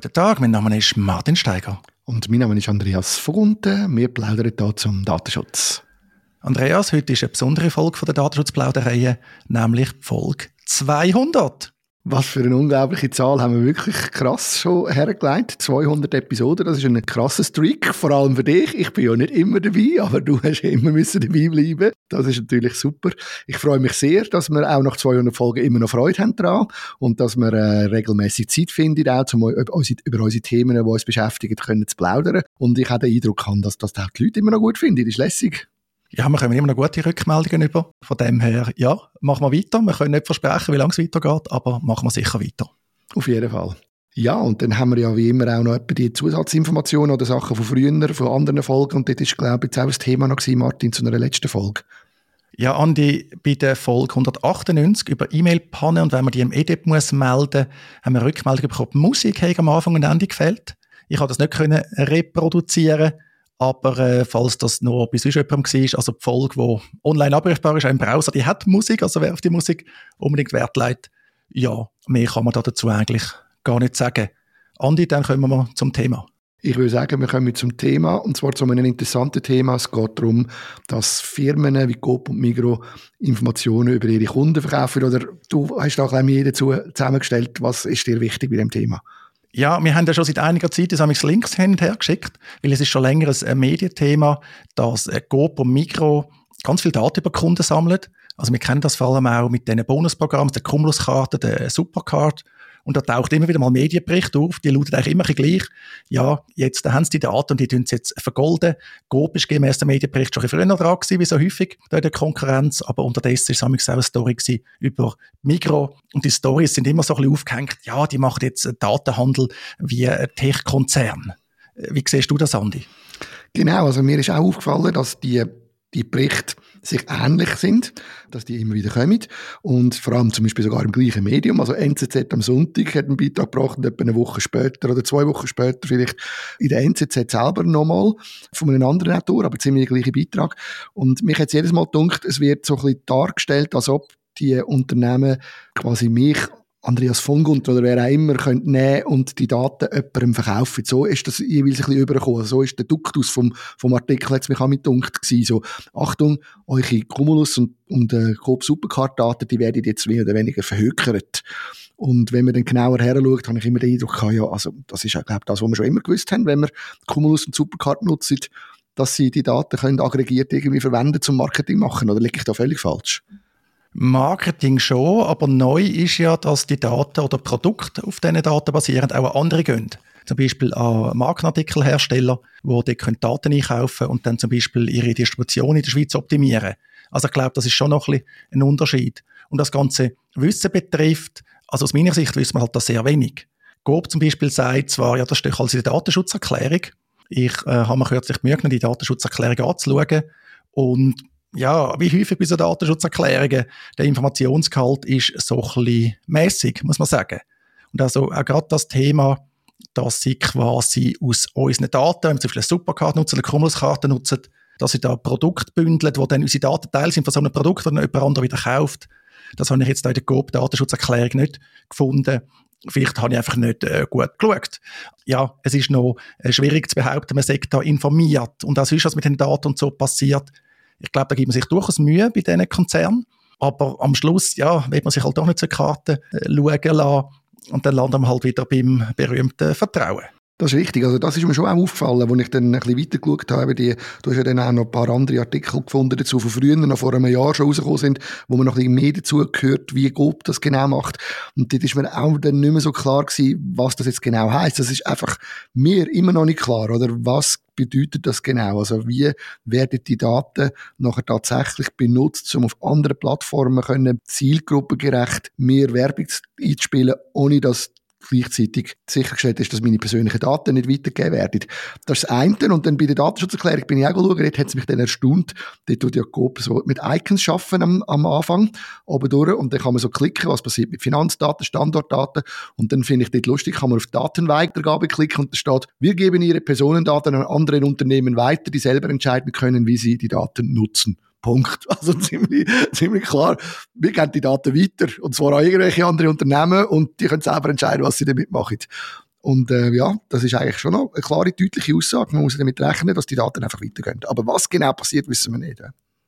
Guten Tag, mein Name ist Martin Steiger. Und mein Name ist Andreas Vogunten. Wir plaudern hier zum Datenschutz. Andreas, heute ist eine besondere Folge von der Datenschutzplauderei, nämlich Folge 200. Was für eine unglaubliche Zahl haben wir wirklich krass schon hergelegt. 200 Episoden, das ist ein krasser Streak, vor allem für dich. Ich bin ja nicht immer dabei, aber du hast immer müssen dabei bleiben. Das ist natürlich super. Ich freue mich sehr, dass wir auch nach 200 Folgen immer noch Freude haben daran und dass wir äh, regelmäßig Zeit finden, auch um über unsere Themen, die uns beschäftigen, können zu plaudern. Und ich habe den Eindruck, dass das die Leute immer noch gut finden. Das ist lässig. Ja, wir können immer noch gute Rückmeldungen über. Von dem her, ja, machen wir weiter. Wir können nicht versprechen, wie lange es weitergeht, aber machen wir sicher weiter. Auf jeden Fall. Ja, und dann haben wir ja wie immer auch noch die Zusatzinformationen oder Sachen von früher, von anderen Folgen. Und das ist, glaube ich, jetzt auch das Thema noch gewesen, Martin, zu einer letzten Folge. Ja, Andi, bei der Folge 198 über E-Mail-Panne und wenn man die im EDIP muss melden, haben wir Rückmeldung bekommen, die Musik am Anfang und Ende gefällt. Ich konnte das nicht können reproduzieren aber äh, falls das noch bei sonst jemandem war, also die Folge, die online abrufbar ist, im Browser, die hat Musik, also wer auf die Musik unbedingt Wert legt, ja, mehr kann man dazu eigentlich gar nicht sagen. Andi, dann kommen wir zum Thema. Ich würde sagen, wir kommen zum Thema, und zwar zu einem interessanten Thema. Es geht darum, dass Firmen wie Coop und Migro Informationen über ihre Kunden verkaufen. Oder du hast auch ein mehr dazu zusammengestellt. Was ist dir wichtig bei dem Thema? Ja, wir haben ja schon seit einiger Zeit das Links hin und her geschickt, weil es ist schon länger ein Medienthema, dass Coop und Migro ganz viel Daten über Kunden sammelt. Also wir kennen das vor allem auch mit diesen Bonusprogrammen, der Cumulus-Karte, der Supercard. Und da taucht immer wieder mal Medienberichte auf, die lauten eigentlich immer gleich. Ja, jetzt haben sie die Daten und die tun sie jetzt vergolden. Coop ist gemäß dem Medienbericht schon früher dran gewesen, wie so häufig in der Konkurrenz. Aber unterdessen ist es auch eine Story über Migro. Und die Stories sind immer so ein bisschen aufgehängt. Ja, die machen jetzt Datenhandel wie ein Tech-Konzern. Wie siehst du das, Andi? Genau, also mir ist auch aufgefallen, dass die die Berichte sich ähnlich sind, dass die immer wieder kommen. Und vor allem zum Beispiel sogar im gleichen Medium. Also NZZ am Sonntag hat einen Beitrag gebracht und etwa eine Woche später oder zwei Wochen später vielleicht in der NZZ selber nochmal von einem anderen Autor, aber ziemlich der gleiche Beitrag. Und mich hat jedes Mal gedacht, es wird so ein bisschen dargestellt, als ob die Unternehmen quasi mich Andreas von Gunter oder wer auch immer könnte nehmen und die Daten jemandem verkaufen. So ist das jeweils ein bisschen übergekommen. Also so ist der Duktus vom, vom Artikel jetzt mich auch mit dunkt gewesen. So, Achtung, eure Cumulus und, und äh, Coop Supercard-Daten, die werden jetzt mehr oder weniger verhökert. Und wenn man dann genauer her schaut, habe ich immer den Eindruck ja, also, das ist glaube das, was wir schon immer gewusst haben, wenn wir Cumulus und Supercard nutzen, dass sie die Daten können aggregiert irgendwie verwenden zum Marketing machen. Oder liege ich da völlig falsch? Marketing schon, aber neu ist ja, dass die Daten oder Produkte auf diesen Daten basierend auch an andere gehen. Zum Beispiel an Markenartikelhersteller, die dort Daten einkaufen können und dann zum Beispiel ihre Distribution in der Schweiz optimieren. Also ich glaube, das ist schon noch ein, ein Unterschied. Und das ganze Wissen betrifft, also aus meiner Sicht wissen wir halt da sehr wenig. Gob zum Beispiel sagt zwar, ja, das steht alles in der Datenschutzerklärung. Ich äh, habe mir kürzlich die die Datenschutzerklärung anzuschauen und ja, wie häufig bei so Datenschutzerklärungen, der Informationsgehalt ist so ein bisschen mässig, muss man sagen. Und also auch gerade das Thema, dass sie quasi aus unseren Daten, wenn wir zum Beispiel eine Supercard nutzen, eine Cumulus-Karte nutzen, dass sie da Produkte bündeln, wo dann unsere Daten Teil sind von so einem Produkt, das dann jemand anderes wieder kauft. Das habe ich jetzt in der GOP-Datenschutzerklärung nicht gefunden. Vielleicht habe ich einfach nicht äh, gut geschaut. Ja, es ist noch äh, schwierig zu behaupten, man sagt da informiert. Und auch sonst, was mit den Daten und so passiert, ich glaube, da gibt man sich durchaus Mühe bei diesen Konzernen. Aber am Schluss, ja, wird man sich halt doch nicht zur Karte äh, schauen lassen. Und dann landet man halt wieder beim berühmten Vertrauen. Das ist richtig. Also das ist mir schon auch aufgefallen, als ich dann ein bisschen weiter geschaut habe. Die, du hast ja dann auch noch ein paar andere Artikel gefunden dazu, von früher, noch vor einem Jahr schon rausgekommen sind, wo man noch ein bisschen mehr dazu gehört, wie GOP das genau macht. Und dort ist mir auch dann nicht mehr so klar gewesen, was das jetzt genau heißt. Das ist einfach mir immer noch nicht klar, oder? Was bedeutet das genau? Also wie werden die Daten nachher tatsächlich benutzt, um auf anderen Plattformen können zielgruppengerecht mehr Werbung einzuspielen, ohne dass gleichzeitig sichergestellt ist, dass meine persönlichen Daten nicht weitergegeben werden. Das ist das eine. Und dann bei der Datenschutzerklärung bin ich auch geschaut, dort hat es mich dann erstaunt, dort tut ja Coop so mit Icons schaffen am, am Anfang, oben durch, und dann kann man so klicken, was passiert mit Finanzdaten, Standortdaten, und dann finde ich dort lustig, kann man auf Datenweitergabe klicken und da steht, wir geben Ihre Personendaten an andere Unternehmen weiter, die selber entscheiden können, wie sie die Daten nutzen. Punkt. Also ziemlich, ziemlich klar. Wir geben die Daten weiter. Und zwar an irgendwelche andere Unternehmen und die können selber entscheiden, was sie damit machen. Und äh, ja, das ist eigentlich schon noch eine klare, deutliche Aussage. Man muss damit rechnen, dass die Daten einfach weitergehen. Aber was genau passiert, wissen wir nicht.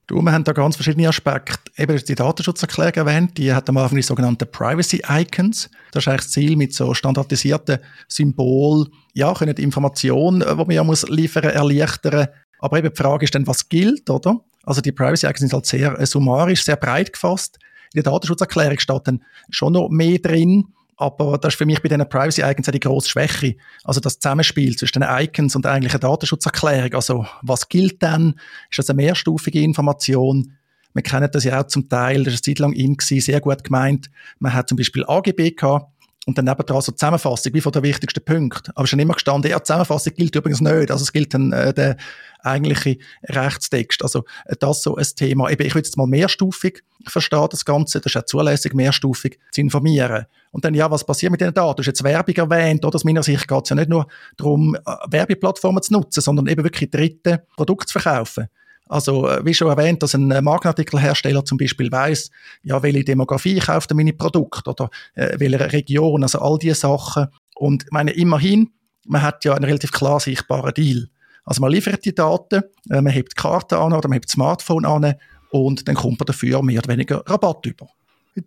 Du, wir haben da ganz verschiedene Aspekte. Eben die Datenschutzerklärung erwähnt, die hat am Anfang die sogenannten Privacy Icons. Das ist eigentlich das Ziel mit so standardisierten Symbolen, ja, können die Information, äh, die man ja muss liefern, erleichtern. Aber eben die Frage ist dann, was gilt, oder? Also die Privacy Icons sind halt sehr äh, summarisch, sehr breit gefasst. In der Datenschutzerklärung steht dann schon noch mehr drin. Aber das ist für mich bei diesen Privacy-Icons die grosse Schwäche. Also das Zusammenspiel zwischen den Icons und eigentlich einer Datenschutzerklärung. Also was gilt denn? Ist das eine mehrstufige Information? Wir kennen das ja auch zum Teil, das war eine Zeit lang in, sehr gut gemeint. Man hat zum Beispiel AGB gehabt und dann nebenan so Zusammenfassung, wie von der wichtigsten Punkte. Aber schon immer gestanden, ja, Zusammenfassung gilt übrigens nicht. Also es gilt dann äh, der eigentliche Rechtstext. Also äh, das so ein Thema. Eben, ich würde jetzt mal mehrstufig verstehen, das Ganze. Das ist auch zulässig, mehrstufig zu informieren. Und dann, ja, was passiert mit den Daten? Du hast jetzt Werbung erwähnt, oder? Aus meiner Sicht geht es ja nicht nur darum, äh, Werbeplattformen zu nutzen, sondern eben wirklich dritte Produkte zu verkaufen. Also, äh, wie schon erwähnt, dass ein äh, Markenartikelhersteller zum Beispiel weiß, ja, welche Demografie kauft meine Produkte oder äh, welche Region, also all diese Sachen. Und ich meine, immerhin, man hat ja einen relativ klar sichtbaren Deal. Also man liefert die Daten, äh, man hebt die Karte an oder man hebt das Smartphone an und dann kommt man dafür mehr oder weniger Rabatt über.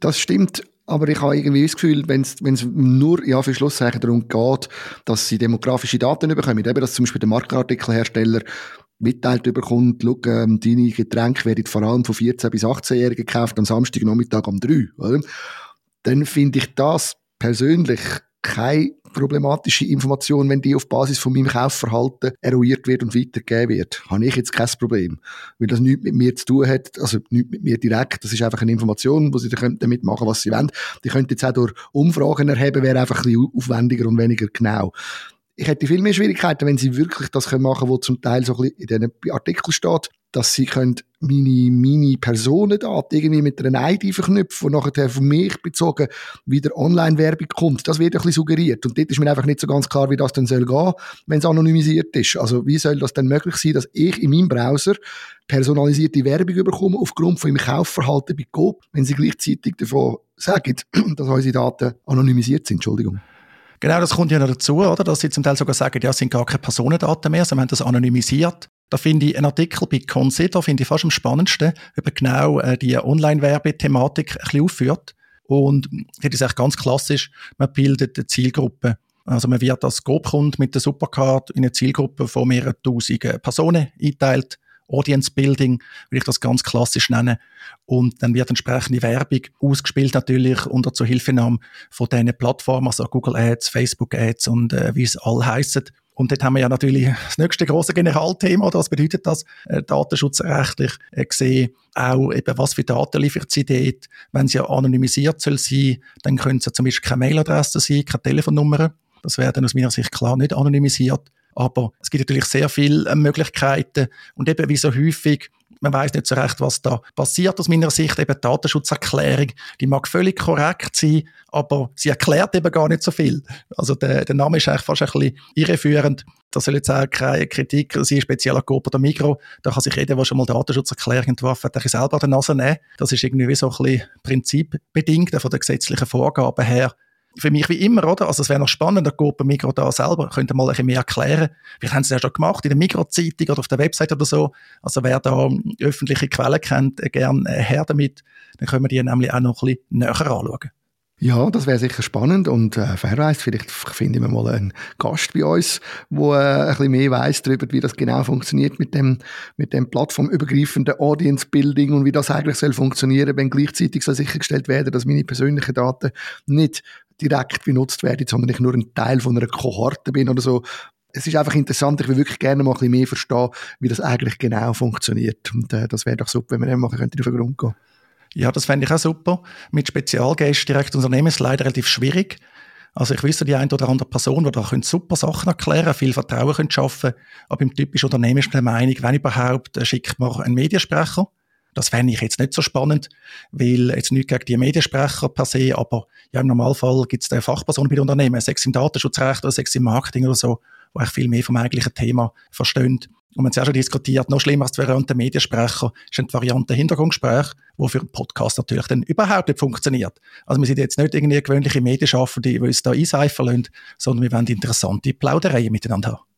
Das stimmt, aber ich habe irgendwie das Gefühl, wenn es nur ja, für Schlusszeichen darum geht, dass sie demografische Daten bekommen, eben dass zum Beispiel der Markenartikelhersteller mitteilt bekommt, schau, ähm, deine Getränke werden vor allem von 14- bis 18-Jährigen gekauft am Samstagnachmittag um 3, oder? Dann finde ich das persönlich keine problematische Information, wenn die auf Basis von meinem Kaufverhalten eruiert wird und weitergegeben wird. Habe ich jetzt kein Problem. Weil das nichts mit mir zu tun hat, also nichts mit mir direkt. Das ist einfach eine Information, wo sie damit machen, was sie wollen. Die könnten jetzt auch durch Umfragen erheben, wäre einfach ein bisschen aufwendiger und weniger genau ich hätte viel mehr Schwierigkeiten, wenn sie wirklich das können machen können, was zum Teil so ein bisschen in diesen Artikeln steht, dass sie können meine, meine Personendaten irgendwie mit einer ID verknüpfen, und nachher von mich bezogen wieder Online-Werbung kommt. Das wird ein bisschen suggeriert. Und dort ist mir einfach nicht so ganz klar, wie das dann soll gehen, wenn es anonymisiert ist. Also wie soll das denn möglich sein, dass ich in meinem Browser personalisierte Werbung bekomme aufgrund von meinem Kaufverhalten bei Coop, wenn sie gleichzeitig davon sagen, dass unsere Daten anonymisiert sind. Entschuldigung. Genau, das kommt ja noch dazu, oder? Dass sie zum Teil sogar sagen, ja, es sind gar keine Personendaten mehr, sie haben das anonymisiert. Da finde ich einen Artikel bei Consider, finde ich fast am spannendsten, über genau äh, die Online-Werbethematik ein bisschen aufführt. Und das ist eigentlich ganz klassisch, man bildet eine Zielgruppe. Also man wird als Scope-Kunde mit der Supercard in eine Zielgruppe von mehreren tausend Personen eingeteilt Audience Building, will ich das ganz klassisch nennen. Und dann wird entsprechende Werbung ausgespielt natürlich unter Zuhilfenahme von diesen Plattformen, also Google Ads, Facebook Ads und äh, wie es all heisst. Und dort haben wir ja natürlich das nächste große Generalthema, oder was bedeutet das, äh, datenschutzrechtlich äh, gesehen, auch eben, was für Daten liefert sie dort. Wenn sie ja anonymisiert soll sein, dann können sie zum Beispiel keine Mailadresse sein, keine Telefonnummer. Das wäre dann aus meiner Sicht klar nicht anonymisiert. Aber es gibt natürlich sehr viele äh, Möglichkeiten und eben wie so häufig man weiß nicht so recht, was da passiert aus meiner Sicht. Eben die Datenschutzerklärung, die mag völlig korrekt sein, aber sie erklärt eben gar nicht so viel. Also der, der Name ist eigentlich fast ein bisschen irreführend. Das soll jetzt auch keine Kritik sein, speziell an Coop oder Migro. Da kann sich jeder, der schon mal Datenschutzerklärung entworfen hat, selber an der Nase nehmen. Das ist irgendwie so ein bisschen prinzipbedingt von den gesetzlichen Vorgaben her für mich wie immer, oder? Also es wäre noch spannend, der Coop Migro da selber könnte mal ein bisschen mehr erklären. Vielleicht haben sie das ja schon gemacht, in der Migro-Zeitung oder auf der Website oder so. Also wer da öffentliche Quellen kennt, äh, gerne äh, her damit. Dann können wir die nämlich auch noch ein bisschen näher anschauen. Ja, das wäre sicher spannend und äh, wer vielleicht finden wir mal einen Gast bei uns, wo äh, ein bisschen mehr weiß darüber, wie das genau funktioniert mit dem mit dem plattformübergreifenden Audience Building und wie das eigentlich soll funktionieren, wenn gleichzeitig soll sichergestellt werden, dass meine persönlichen Daten nicht direkt benutzt werden, sondern ich nur ein Teil von einer Kohorte bin oder so. Es ist einfach interessant, ich würde wirklich gerne mal ein bisschen mehr verstehen, wie das eigentlich genau funktioniert. Und äh, das wäre doch super, wenn wir dem mal auf den Grund gehen Ja, das fände ich auch super. Mit Spezialgästen direkt Unternehmen ist leider relativ schwierig. Also ich wüsste die eine oder andere Person, die da super Sachen erklären viel Vertrauen können schaffen aber im typischen Unternehmen ist man der Meinung, wenn überhaupt, äh, schickt man einen Mediensprecher. Das fände ich jetzt nicht so spannend, weil jetzt nicht gegen die Mediensprecher per se, aber ja, im Normalfall gibt es Fachpersonen bei den Unternehmen, sechs im Datenschutzrecht oder sechs im Marketing oder so, die eigentlich viel mehr vom eigentlichen Thema verstehen. Und wir haben es ja schon diskutiert, noch schlimmer als die Variante Mediensprecher ist die Variante Hintergrundgespräch, wo für einen Podcast natürlich dann überhaupt nicht funktioniert. Also wir sind jetzt nicht irgendwie gewöhnliche Medienschaffende, die uns da einseifen lassen, sondern wir wollen interessante Plaudereien miteinander haben.